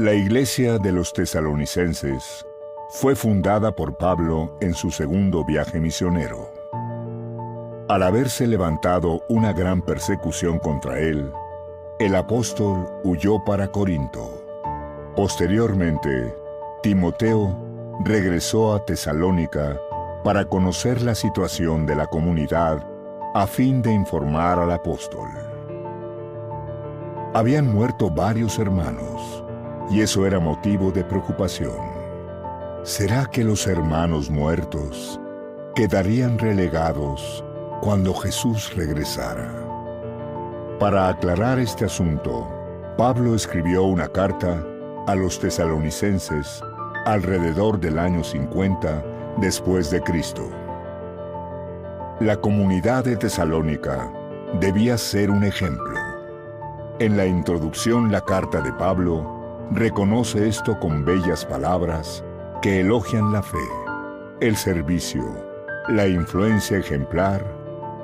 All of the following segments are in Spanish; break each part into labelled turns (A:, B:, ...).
A: La iglesia de los tesalonicenses fue fundada por Pablo en su segundo viaje misionero. Al haberse levantado una gran persecución contra él, el apóstol huyó para Corinto. Posteriormente, Timoteo regresó a Tesalónica para conocer la situación de la comunidad a fin de informar al apóstol. Habían muerto varios hermanos y eso era motivo de preocupación. ¿Será que los hermanos muertos quedarían relegados cuando Jesús regresara? Para aclarar este asunto, Pablo escribió una carta a los tesalonicenses alrededor del año 50 después de Cristo. La comunidad de Tesalónica debía ser un ejemplo. En la introducción la carta de Pablo reconoce esto con bellas palabras que elogian la fe, el servicio, la influencia ejemplar,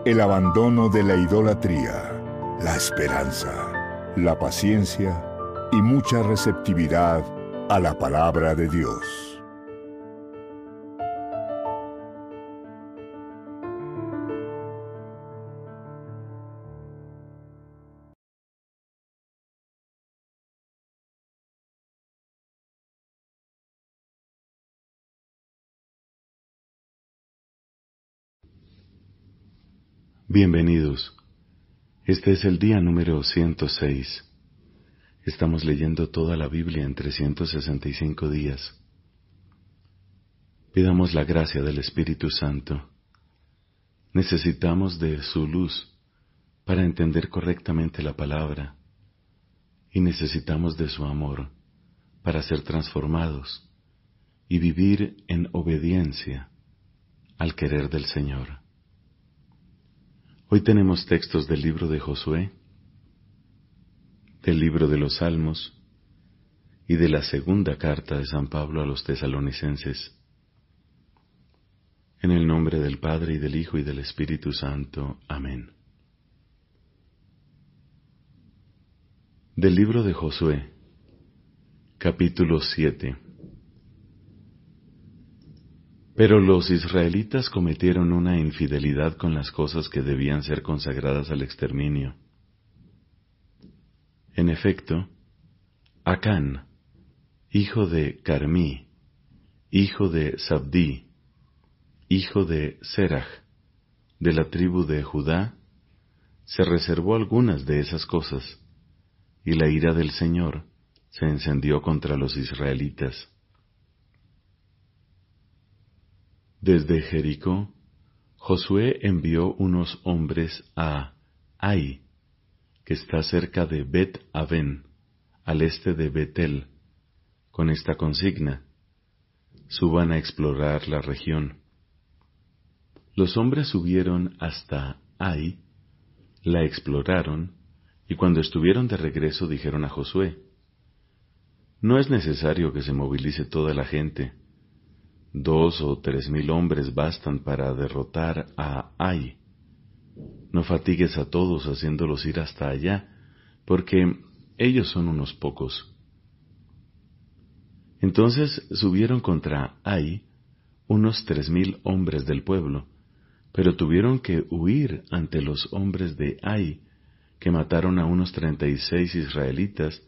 A: el abandono de la idolatría, la esperanza, la paciencia y mucha receptividad a la palabra de Dios.
B: Bienvenidos. Este es el día número 106. Estamos leyendo toda la Biblia en 365 días. Pidamos la gracia del Espíritu Santo. Necesitamos de su luz para entender correctamente la palabra y necesitamos de su amor para ser transformados y vivir en obediencia al querer del Señor. Hoy tenemos textos del libro de Josué, del libro de los Salmos y de la segunda carta de San Pablo a los tesalonicenses. En el nombre del Padre y del Hijo y del Espíritu Santo. Amén. Del libro de Josué, capítulo 7. Pero los israelitas cometieron una infidelidad con las cosas que debían ser consagradas al exterminio. En efecto, Acán, hijo de Carmí, hijo de Sabdí, hijo de Serach, de la tribu de Judá, se reservó algunas de esas cosas, y la ira del Señor se encendió contra los israelitas. Desde Jericó, Josué envió unos hombres a Ai, que está cerca de Bet Aven, al este de Betel, con esta consigna: suban a explorar la región. Los hombres subieron hasta Ai, la exploraron, y cuando estuvieron de regreso dijeron a Josué, No es necesario que se movilice toda la gente, Dos o tres mil hombres bastan para derrotar a Ai. No fatigues a todos haciéndolos ir hasta allá, porque ellos son unos pocos. Entonces subieron contra Ai unos tres mil hombres del pueblo, pero tuvieron que huir ante los hombres de Ai, que mataron a unos treinta y seis israelitas,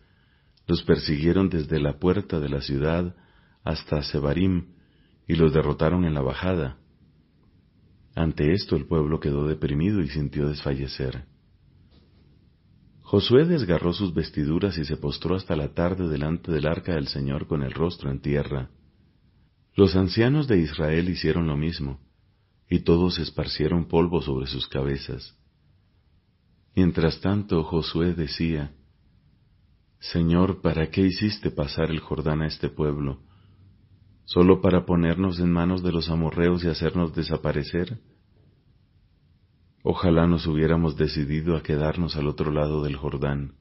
B: los persiguieron desde la puerta de la ciudad hasta Sebarim, y los derrotaron en la bajada. Ante esto el pueblo quedó deprimido y sintió desfallecer. Josué desgarró sus vestiduras y se postró hasta la tarde delante del arca del Señor con el rostro en tierra. Los ancianos de Israel hicieron lo mismo, y todos esparcieron polvo sobre sus cabezas. Mientras tanto Josué decía, Señor, ¿para qué hiciste pasar el Jordán a este pueblo? Solo para ponernos en manos de los amorreos y hacernos desaparecer? Ojalá nos hubiéramos decidido a quedarnos al otro lado del Jordán.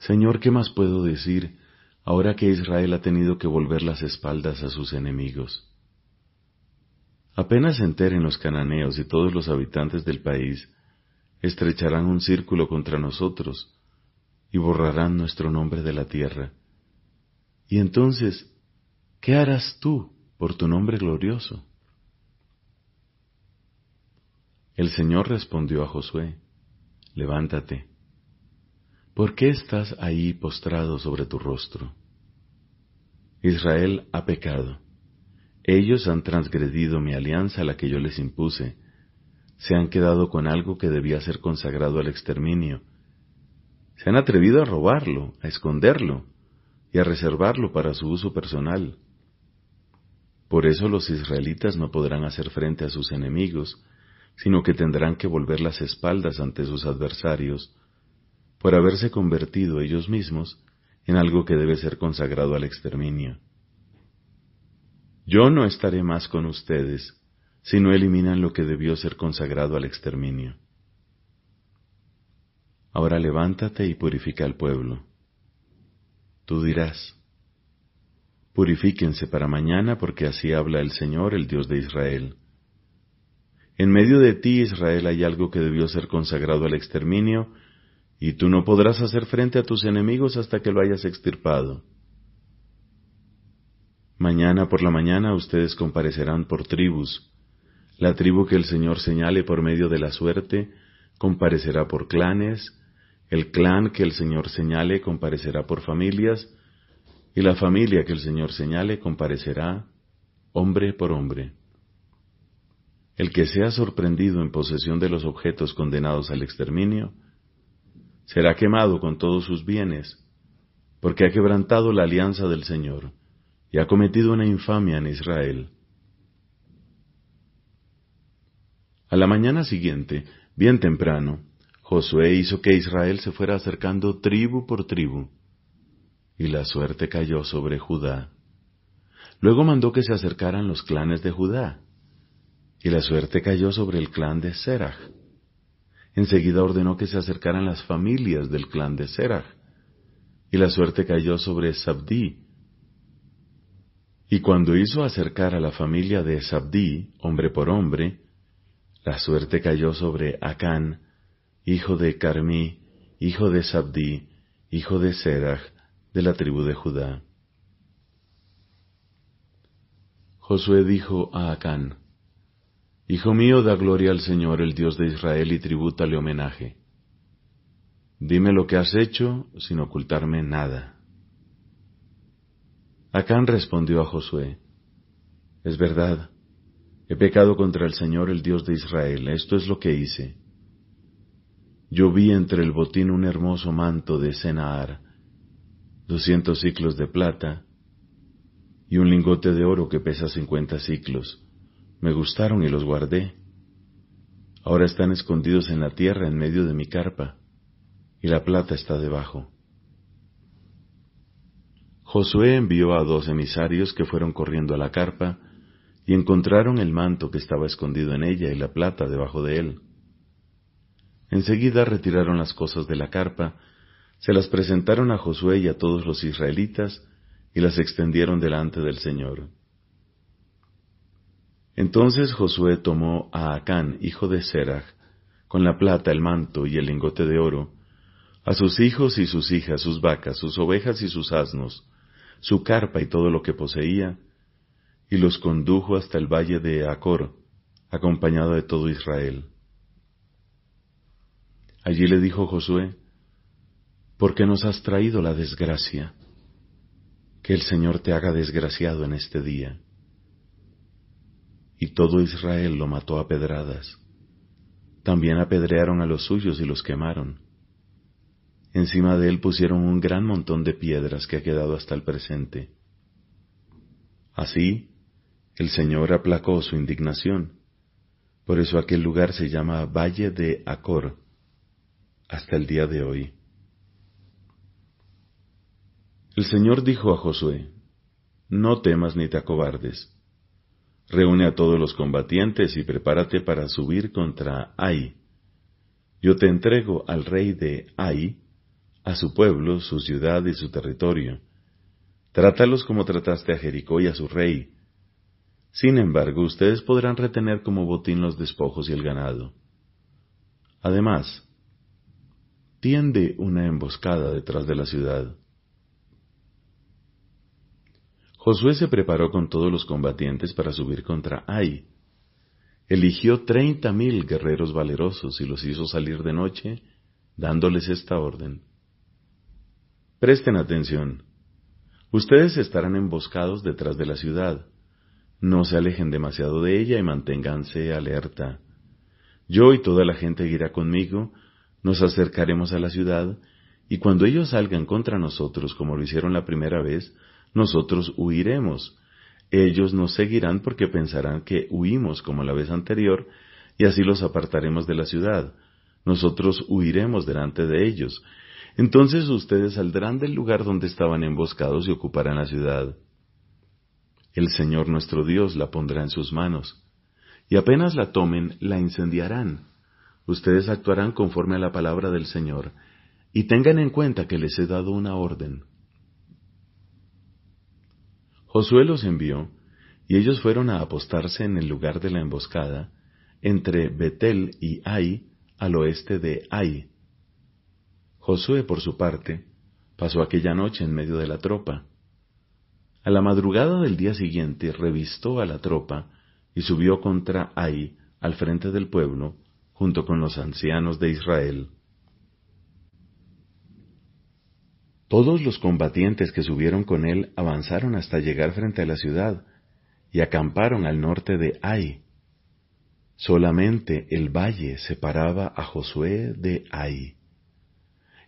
B: Señor, ¿qué más puedo decir ahora que Israel ha tenido que volver las espaldas a sus enemigos? Apenas enteren los cananeos y todos los habitantes del país, estrecharán un círculo contra nosotros, y borrarán nuestro nombre de la tierra. Y entonces, ¿qué harás tú por tu nombre glorioso? El Señor respondió a Josué, Levántate. ¿Por qué estás ahí postrado sobre tu rostro? Israel ha pecado. Ellos han transgredido mi alianza la que yo les impuse. Se han quedado con algo que debía ser consagrado al exterminio. Se han atrevido a robarlo, a esconderlo y a reservarlo para su uso personal. Por eso los israelitas no podrán hacer frente a sus enemigos, sino que tendrán que volver las espaldas ante sus adversarios, por haberse convertido ellos mismos en algo que debe ser consagrado al exterminio. Yo no estaré más con ustedes si no eliminan lo que debió ser consagrado al exterminio. Ahora levántate y purifica al pueblo. Tú dirás, Purifíquense para mañana porque así habla el Señor, el Dios de Israel. En medio de ti, Israel, hay algo que debió ser consagrado al exterminio, y tú no podrás hacer frente a tus enemigos hasta que lo hayas extirpado. Mañana por la mañana ustedes comparecerán por tribus. La tribu que el Señor señale por medio de la suerte comparecerá por clanes, el clan que el Señor señale comparecerá por familias, y la familia que el Señor señale comparecerá hombre por hombre. El que sea sorprendido en posesión de los objetos condenados al exterminio, será quemado con todos sus bienes, porque ha quebrantado la alianza del Señor y ha cometido una infamia en Israel. A la mañana siguiente, bien temprano, Josué hizo que Israel se fuera acercando tribu por tribu, y la suerte cayó sobre Judá. Luego mandó que se acercaran los clanes de Judá, y la suerte cayó sobre el clan de Serach. Enseguida ordenó que se acercaran las familias del clan de Serach, y la suerte cayó sobre Sabdí. Y cuando hizo acercar a la familia de Sabdí, hombre por hombre, la suerte cayó sobre Acán, hijo de Carmí, hijo de Sabdí, hijo de Serach, de la tribu de Judá. Josué dijo a Acán, Hijo mío, da gloria al Señor, el Dios de Israel, y tribútale homenaje. Dime lo que has hecho sin ocultarme nada. Acán respondió a Josué, Es verdad, he pecado contra el Señor, el Dios de Israel, esto es lo que hice. Yo vi entre el botín un hermoso manto de Senaar, doscientos ciclos de plata, y un lingote de oro que pesa cincuenta ciclos me gustaron y los guardé. Ahora están escondidos en la tierra en medio de mi carpa, y la plata está debajo. Josué envió a dos emisarios que fueron corriendo a la carpa, y encontraron el manto que estaba escondido en ella y la plata debajo de él. Enseguida retiraron las cosas de la carpa, se las presentaron a Josué y a todos los israelitas, y las extendieron delante del Señor. Entonces Josué tomó a Acán, hijo de Serach, con la plata, el manto y el lingote de oro, a sus hijos y sus hijas, sus vacas, sus ovejas y sus asnos, su carpa y todo lo que poseía, y los condujo hasta el valle de Acor, acompañado de todo Israel. Allí le dijo Josué, ¿por qué nos has traído la desgracia? Que el Señor te haga desgraciado en este día y todo Israel lo mató a pedradas. También apedrearon a los suyos y los quemaron. Encima de él pusieron un gran montón de piedras que ha quedado hasta el presente. Así, el Señor aplacó su indignación. Por eso aquel lugar se llama Valle de Acor, hasta el día de hoy. El Señor dijo a Josué, No temas ni te acobardes Reúne a todos los combatientes y prepárate para subir contra Ai. Yo te entrego al rey de Ai, a su pueblo, su ciudad y su territorio. Trátalos como trataste a Jericó y a su rey. Sin embargo, ustedes podrán retener como botín los despojos y el ganado. Además, tiende una emboscada detrás de la ciudad. Josué se preparó con todos los combatientes para subir contra Ai. Eligió treinta mil guerreros valerosos y los hizo salir de noche, dándoles esta orden. Presten atención. Ustedes estarán emboscados detrás de la ciudad. No se alejen demasiado de ella y manténganse alerta. Yo y toda la gente irá conmigo nos acercaremos a la ciudad, y cuando ellos salgan contra nosotros como lo hicieron la primera vez, nosotros huiremos. Ellos nos seguirán porque pensarán que huimos como la vez anterior, y así los apartaremos de la ciudad. Nosotros huiremos delante de ellos. Entonces ustedes saldrán del lugar donde estaban emboscados y ocuparán la ciudad. El Señor nuestro Dios la pondrá en sus manos, y apenas la tomen, la incendiarán. Ustedes actuarán conforme a la palabra del Señor, y tengan en cuenta que les he dado una orden. Josué los envió, y ellos fueron a apostarse en el lugar de la emboscada, entre Betel y Ai, al oeste de Ai. Josué, por su parte, pasó aquella noche en medio de la tropa, a la madrugada del día siguiente revistó a la tropa y subió contra Ai al frente del pueblo, junto con los ancianos de Israel. Todos los combatientes que subieron con él avanzaron hasta llegar frente a la ciudad y acamparon al norte de Ai. Solamente el valle separaba a Josué de Ai.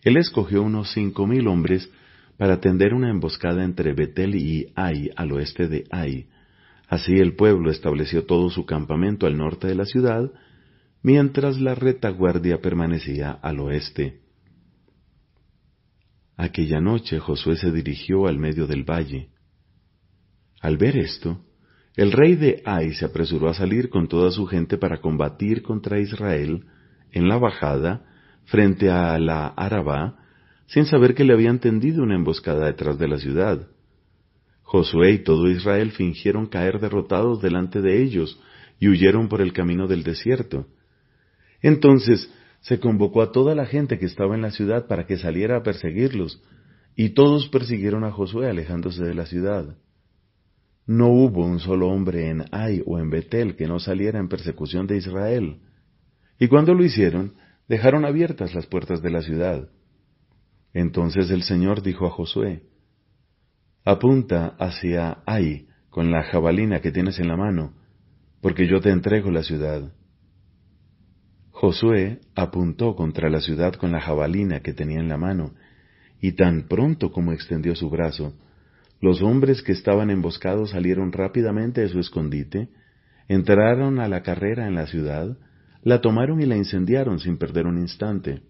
B: Él escogió unos cinco mil hombres para tender una emboscada entre Betel y Ai al oeste de Ai. Así el pueblo estableció todo su campamento al norte de la ciudad, mientras la retaguardia permanecía al oeste. Aquella noche Josué se dirigió al medio del valle. Al ver esto, el rey de Ai se apresuró a salir con toda su gente para combatir contra Israel en la bajada frente a la Arabá sin saber que le habían tendido una emboscada detrás de la ciudad. Josué y todo Israel fingieron caer derrotados delante de ellos y huyeron por el camino del desierto. Entonces se convocó a toda la gente que estaba en la ciudad para que saliera a perseguirlos, y todos persiguieron a Josué alejándose de la ciudad. No hubo un solo hombre en Ai o en Betel que no saliera en persecución de Israel. Y cuando lo hicieron, dejaron abiertas las puertas de la ciudad. Entonces el Señor dijo a Josué, Apunta hacia Ai con la jabalina que tienes en la mano, porque yo te entrego la ciudad. Josué apuntó contra la ciudad con la jabalina que tenía en la mano, y tan pronto como extendió su brazo, los hombres que estaban emboscados salieron rápidamente de su escondite, entraron a la carrera en la ciudad, la tomaron y la incendiaron sin perder un instante.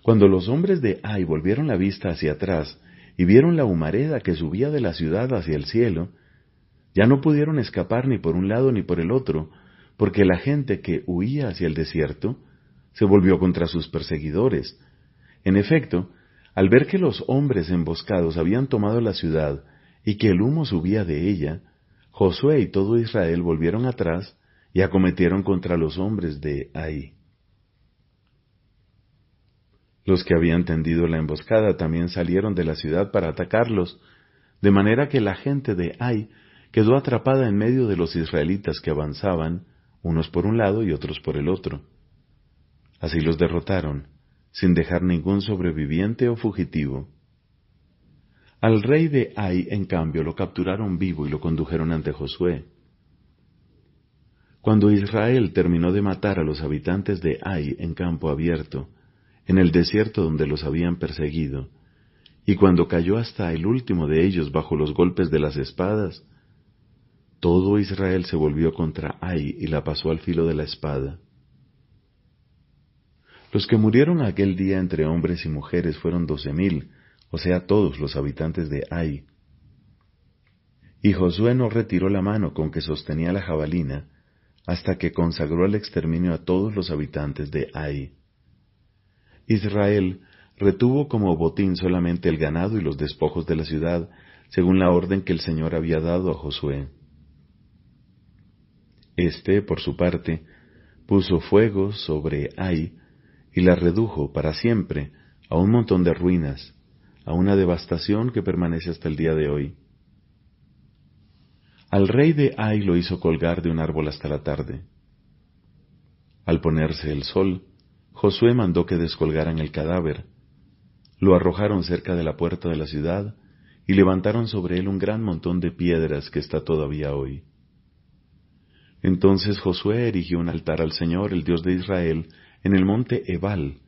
B: Cuando los hombres de Ai volvieron la vista hacia atrás y vieron la humareda que subía de la ciudad hacia el cielo, ya no pudieron escapar ni por un lado ni por el otro, porque la gente que huía hacia el desierto se volvió contra sus perseguidores. En efecto, al ver que los hombres emboscados habían tomado la ciudad y que el humo subía de ella, Josué y todo Israel volvieron atrás y acometieron contra los hombres de Ai. Los que habían tendido la emboscada también salieron de la ciudad para atacarlos, de manera que la gente de Ai quedó atrapada en medio de los israelitas que avanzaban, unos por un lado y otros por el otro. Así los derrotaron, sin dejar ningún sobreviviente o fugitivo. Al rey de Ai, en cambio, lo capturaron vivo y lo condujeron ante Josué. Cuando Israel terminó de matar a los habitantes de Ai en campo abierto, en el desierto donde los habían perseguido, y cuando cayó hasta el último de ellos bajo los golpes de las espadas, todo Israel se volvió contra Ai y la pasó al filo de la espada. Los que murieron aquel día entre hombres y mujeres fueron doce mil, o sea, todos los habitantes de Ai. Y Josué no retiró la mano con que sostenía la jabalina hasta que consagró el exterminio a todos los habitantes de Ai. Israel retuvo como botín solamente el ganado y los despojos de la ciudad, según la orden que el Señor había dado a Josué. Este, por su parte, puso fuego sobre Ai y la redujo para siempre a un montón de ruinas, a una devastación que permanece hasta el día de hoy. Al rey de Ai lo hizo colgar de un árbol hasta la tarde. Al ponerse el sol, Josué mandó que descolgaran el cadáver. Lo arrojaron cerca de la puerta de la ciudad y levantaron sobre él un gran montón de piedras que está todavía hoy. Entonces Josué erigió un altar al Señor, el Dios de Israel, en el monte Ebal,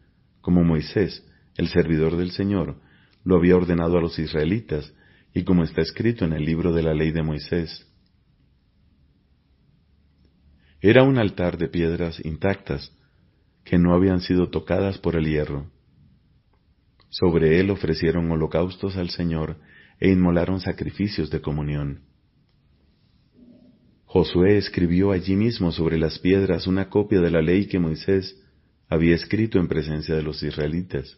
B: como Moisés, el servidor del Señor, lo había ordenado a los israelitas, y como está escrito en el libro de la ley de Moisés. Era un altar de piedras intactas, que no habían sido tocadas por el hierro. Sobre él ofrecieron holocaustos al Señor e inmolaron sacrificios de comunión. Josué escribió allí mismo sobre las piedras una copia de la ley que Moisés había escrito en presencia de los israelitas.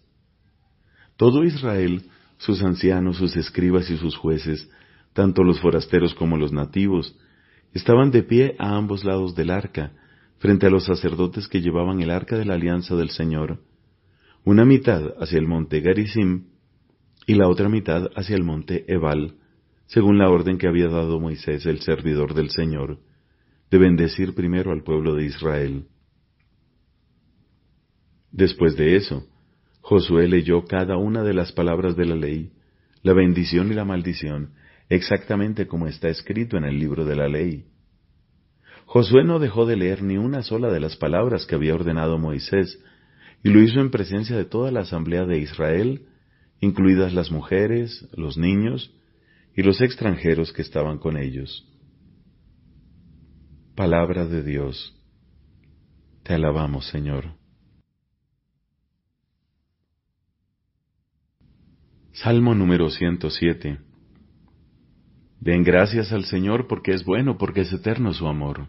B: Todo Israel, sus ancianos, sus escribas y sus jueces, tanto los forasteros como los nativos, estaban de pie a ambos lados del arca, frente a los sacerdotes que llevaban el arca de la alianza del Señor, una mitad hacia el monte Garizim y la otra mitad hacia el monte Ebal, según la orden que había dado Moisés, el servidor del Señor, de bendecir primero al pueblo de Israel. Después de eso, Josué leyó cada una de las palabras de la ley, la bendición y la maldición, exactamente como está escrito en el libro de la ley. Josué no dejó de leer ni una sola de las palabras que había ordenado Moisés, y lo hizo en presencia de toda la asamblea de Israel, incluidas las mujeres, los niños y los extranjeros que estaban con ellos. Palabra de Dios. Te alabamos, Señor. Salmo número 107. Den gracias al Señor porque es bueno, porque es eterno su amor.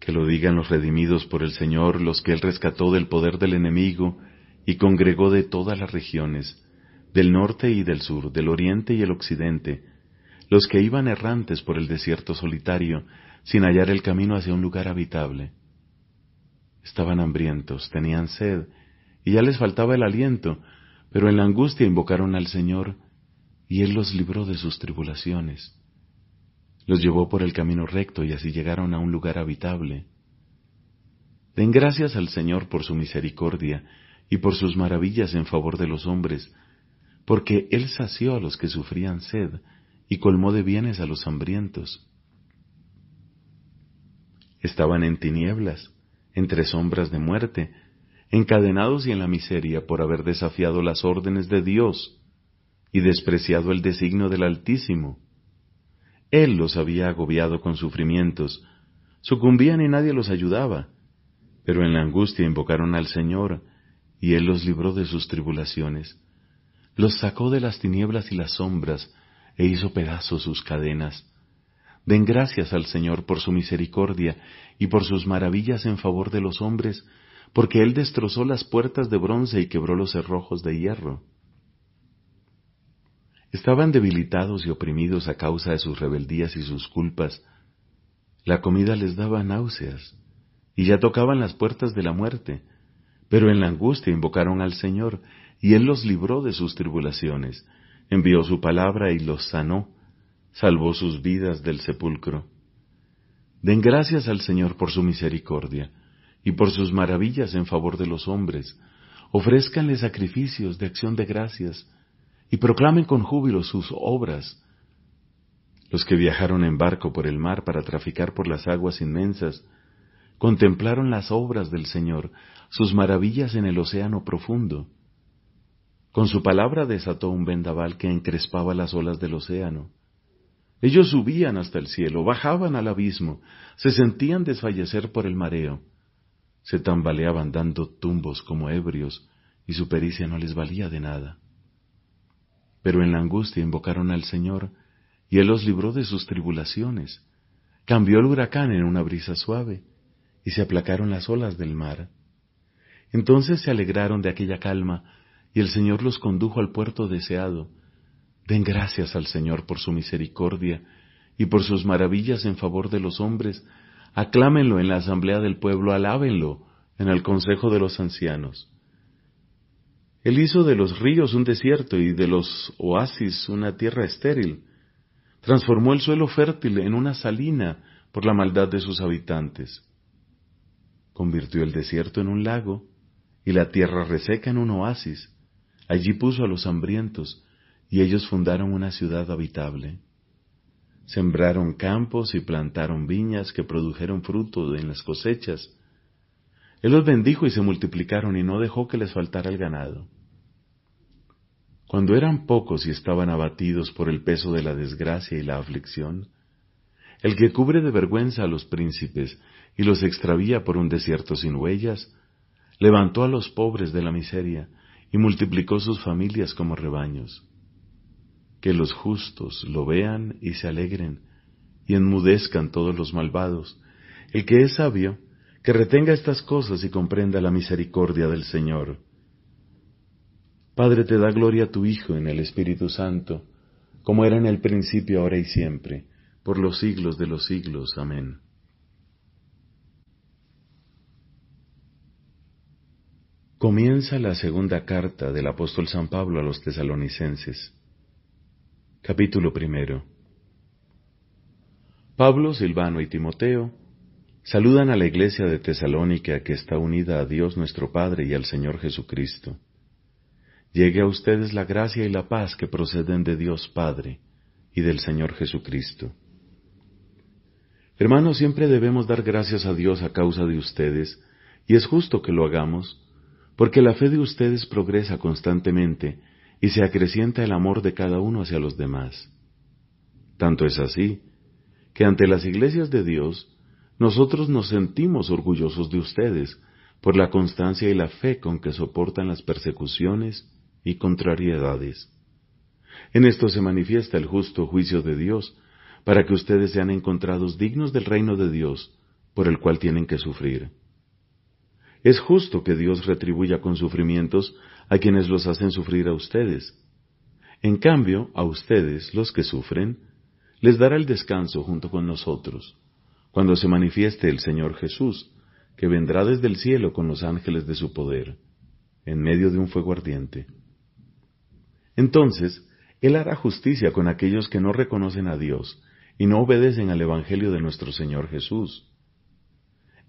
B: Que lo digan los redimidos por el Señor, los que Él rescató del poder del enemigo y congregó de todas las regiones, del norte y del sur, del oriente y el occidente, los que iban errantes por el desierto solitario, sin hallar el camino hacia un lugar habitable. Estaban hambrientos, tenían sed, y ya les faltaba el aliento, pero en la angustia invocaron al Señor, y Él los libró de sus tribulaciones. Los llevó por el camino recto y así llegaron a un lugar habitable. Den gracias al Señor por su misericordia y por sus maravillas en favor de los hombres, porque Él sació a los que sufrían sed y colmó de bienes a los hambrientos. Estaban en tinieblas, entre sombras de muerte, encadenados y en la miseria por haber desafiado las órdenes de Dios y despreciado el designio del Altísimo. Él los había agobiado con sufrimientos, sucumbían y nadie los ayudaba, pero en la angustia invocaron al Señor, y Él los libró de sus tribulaciones, los sacó de las tinieblas y las sombras, e hizo pedazos sus cadenas. Den gracias al Señor por su misericordia y por sus maravillas en favor de los hombres, porque Él destrozó las puertas de bronce y quebró los cerrojos de hierro. Estaban debilitados y oprimidos a causa de sus rebeldías y sus culpas. La comida les daba náuseas, y ya tocaban las puertas de la muerte, pero en la angustia invocaron al Señor, y Él los libró de sus tribulaciones, envió su palabra y los sanó, salvó sus vidas del sepulcro. Den gracias al Señor por su misericordia, y por sus maravillas en favor de los hombres, ofrézcanle sacrificios de acción de gracias, y proclamen con júbilo sus obras. Los que viajaron en barco por el mar para traficar por las aguas inmensas, contemplaron las obras del Señor, sus maravillas en el océano profundo. Con su palabra desató un vendaval que encrespaba las olas del océano. Ellos subían hasta el cielo, bajaban al abismo, se sentían desfallecer por el mareo se tambaleaban dando tumbos como ebrios, y su pericia no les valía de nada. Pero en la angustia invocaron al Señor, y Él los libró de sus tribulaciones. Cambió el huracán en una brisa suave, y se aplacaron las olas del mar. Entonces se alegraron de aquella calma, y el Señor los condujo al puerto deseado. Den gracias al Señor por su misericordia y por sus maravillas en favor de los hombres, Aclámenlo en la asamblea del pueblo, alábenlo en el consejo de los ancianos. Él hizo de los ríos un desierto y de los oasis una tierra estéril. Transformó el suelo fértil en una salina por la maldad de sus habitantes. Convirtió el desierto en un lago y la tierra reseca en un oasis. Allí puso a los hambrientos y ellos fundaron una ciudad habitable. Sembraron campos y plantaron viñas que produjeron fruto en las cosechas. Él los bendijo y se multiplicaron y no dejó que les faltara el ganado. Cuando eran pocos y estaban abatidos por el peso de la desgracia y la aflicción, el que cubre de vergüenza a los príncipes y los extravía por un desierto sin huellas, levantó a los pobres de la miseria y multiplicó sus familias como rebaños que los justos lo vean y se alegren, y enmudezcan todos los malvados. El que es sabio, que retenga estas cosas y comprenda la misericordia del Señor. Padre, te da gloria tu Hijo en el Espíritu Santo, como era en el principio, ahora y siempre, por los siglos de los siglos. Amén. Comienza la segunda carta del apóstol San Pablo a los tesalonicenses. Capítulo primero. Pablo, Silvano y Timoteo saludan a la iglesia de Tesalónica que está unida a Dios nuestro Padre y al Señor Jesucristo. Llegue a ustedes la gracia y la paz que proceden de Dios Padre y del Señor Jesucristo. Hermanos, siempre debemos dar gracias a Dios a causa de ustedes, y es justo que lo hagamos, porque la fe de ustedes progresa constantemente y se acrecienta el amor de cada uno hacia los demás. Tanto es así, que ante las iglesias de Dios, nosotros nos sentimos orgullosos de ustedes por la constancia y la fe con que soportan las persecuciones y contrariedades. En esto se manifiesta el justo juicio de Dios, para que ustedes sean encontrados dignos del reino de Dios, por el cual tienen que sufrir. Es justo que Dios retribuya con sufrimientos a quienes los hacen sufrir a ustedes. En cambio, a ustedes, los que sufren, les dará el descanso junto con nosotros, cuando se manifieste el Señor Jesús, que vendrá desde el cielo con los ángeles de su poder, en medio de un fuego ardiente. Entonces, Él hará justicia con aquellos que no reconocen a Dios y no obedecen al Evangelio de nuestro Señor Jesús.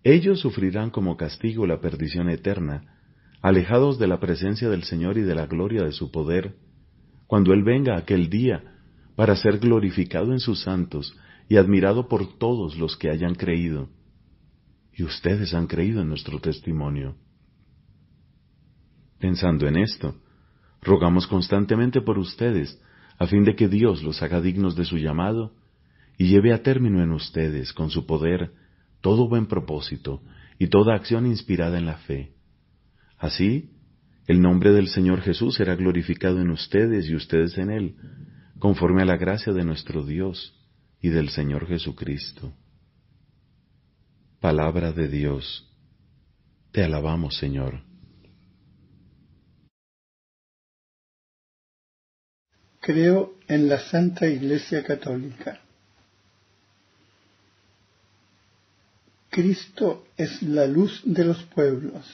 B: Ellos sufrirán como castigo la perdición eterna, alejados de la presencia del Señor y de la gloria de su poder, cuando Él venga aquel día para ser glorificado en sus santos y admirado por todos los que hayan creído. Y ustedes han creído en nuestro testimonio. Pensando en esto, rogamos constantemente por ustedes, a fin de que Dios los haga dignos de su llamado y lleve a término en ustedes, con su poder, todo buen propósito y toda acción inspirada en la fe Así, el nombre del Señor Jesús será glorificado en ustedes y ustedes en Él, conforme a la gracia de nuestro Dios y del Señor Jesucristo. Palabra de Dios. Te alabamos, Señor.
C: Creo en la Santa Iglesia Católica. Cristo es la luz de los pueblos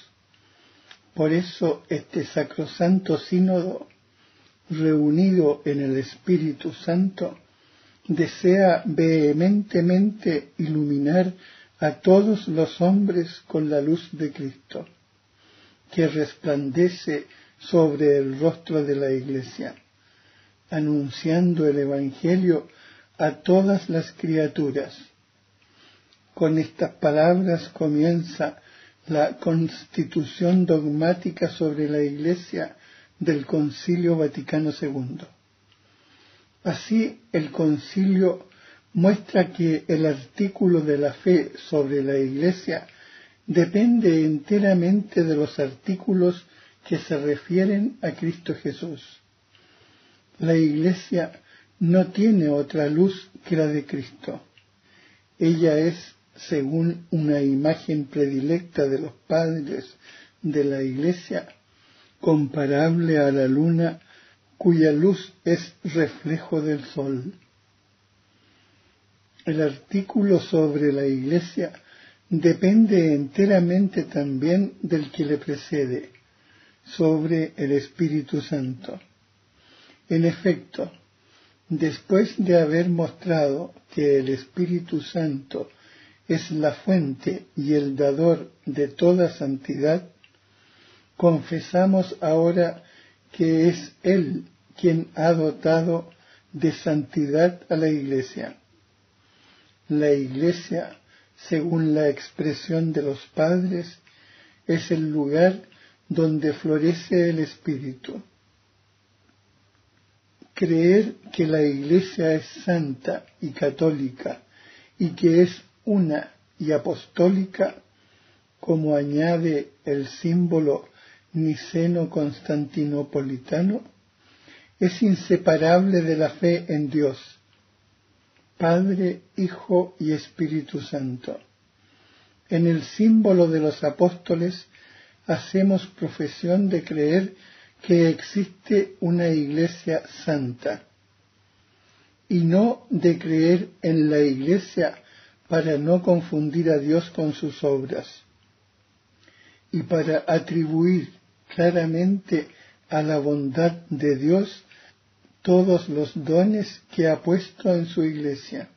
C: por eso este sacrosanto sínodo, reunido en el Espíritu Santo, desea vehementemente iluminar a todos los hombres con la luz de Cristo, que resplandece sobre el rostro de la Iglesia, anunciando el Evangelio a todas las criaturas. Con estas palabras comienza la constitución dogmática sobre la Iglesia del Concilio Vaticano II. Así, el concilio muestra que el artículo de la fe sobre la Iglesia depende enteramente de los artículos que se refieren a Cristo Jesús. La Iglesia no tiene otra luz que la de Cristo. Ella es según una imagen predilecta de los padres de la Iglesia, comparable a la luna cuya luz es reflejo del sol. El artículo sobre la Iglesia depende enteramente también del que le precede, sobre el Espíritu Santo. En efecto, después de haber mostrado que el Espíritu Santo es la fuente y el dador de toda santidad, confesamos ahora que es Él quien ha dotado de santidad a la Iglesia. La Iglesia, según la expresión de los padres, es el lugar donde florece el Espíritu. Creer que la Iglesia es santa y católica y que es una y apostólica, como añade el símbolo niceno-constantinopolitano, es inseparable de la fe en Dios, Padre, Hijo y Espíritu Santo. En el símbolo de los apóstoles hacemos profesión de creer que existe una iglesia santa y no de creer en la iglesia para no confundir a Dios con sus obras y para atribuir claramente a la bondad de Dios todos los dones que ha puesto en su iglesia.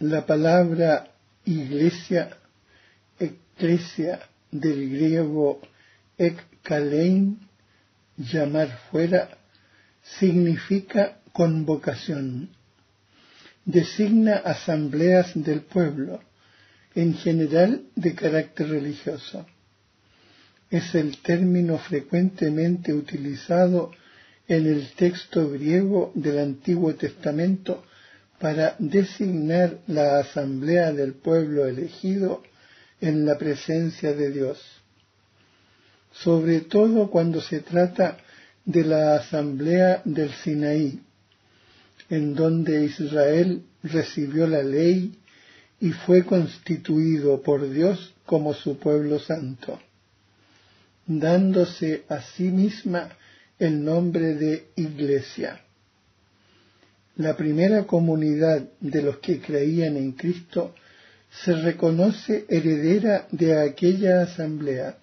C: La palabra iglesia, eclesia del griego ekkalein, llamar fuera, significa convocación. Designa asambleas del pueblo, en general de carácter religioso. Es el término frecuentemente utilizado en el texto griego del Antiguo Testamento para designar la asamblea del pueblo elegido en la presencia de Dios, sobre todo cuando se trata de la asamblea del Sinaí, en donde Israel recibió la ley y fue constituido por Dios como su pueblo santo, dándose a sí misma el nombre de Iglesia. La primera comunidad de los que creían en Cristo se reconoce heredera de aquella asamblea.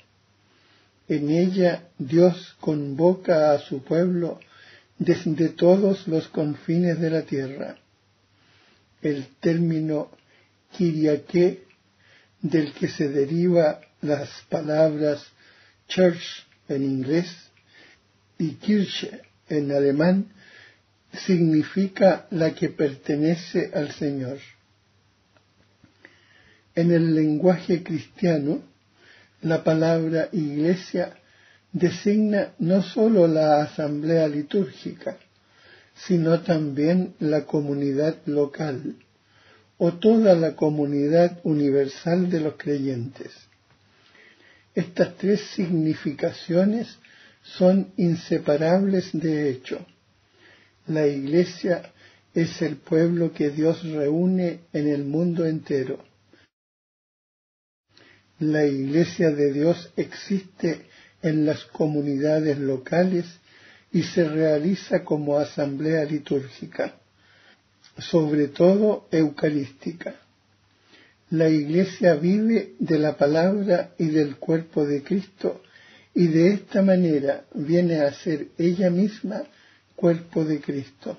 C: En ella Dios convoca a su pueblo desde todos los confines de la tierra. El término Kiriake, del que se deriva las palabras church en inglés y Kirche en alemán significa la que pertenece al Señor. En el lenguaje cristiano, la palabra iglesia designa no sólo la asamblea litúrgica, sino también la comunidad local o toda la comunidad universal de los creyentes. Estas tres significaciones son inseparables de hecho. La Iglesia es el pueblo que Dios reúne en el mundo entero. La Iglesia de Dios existe en las comunidades locales y se realiza como asamblea litúrgica, sobre todo eucarística. La Iglesia vive de la palabra y del cuerpo de Cristo y de esta manera viene a ser ella misma cuerpo de Cristo.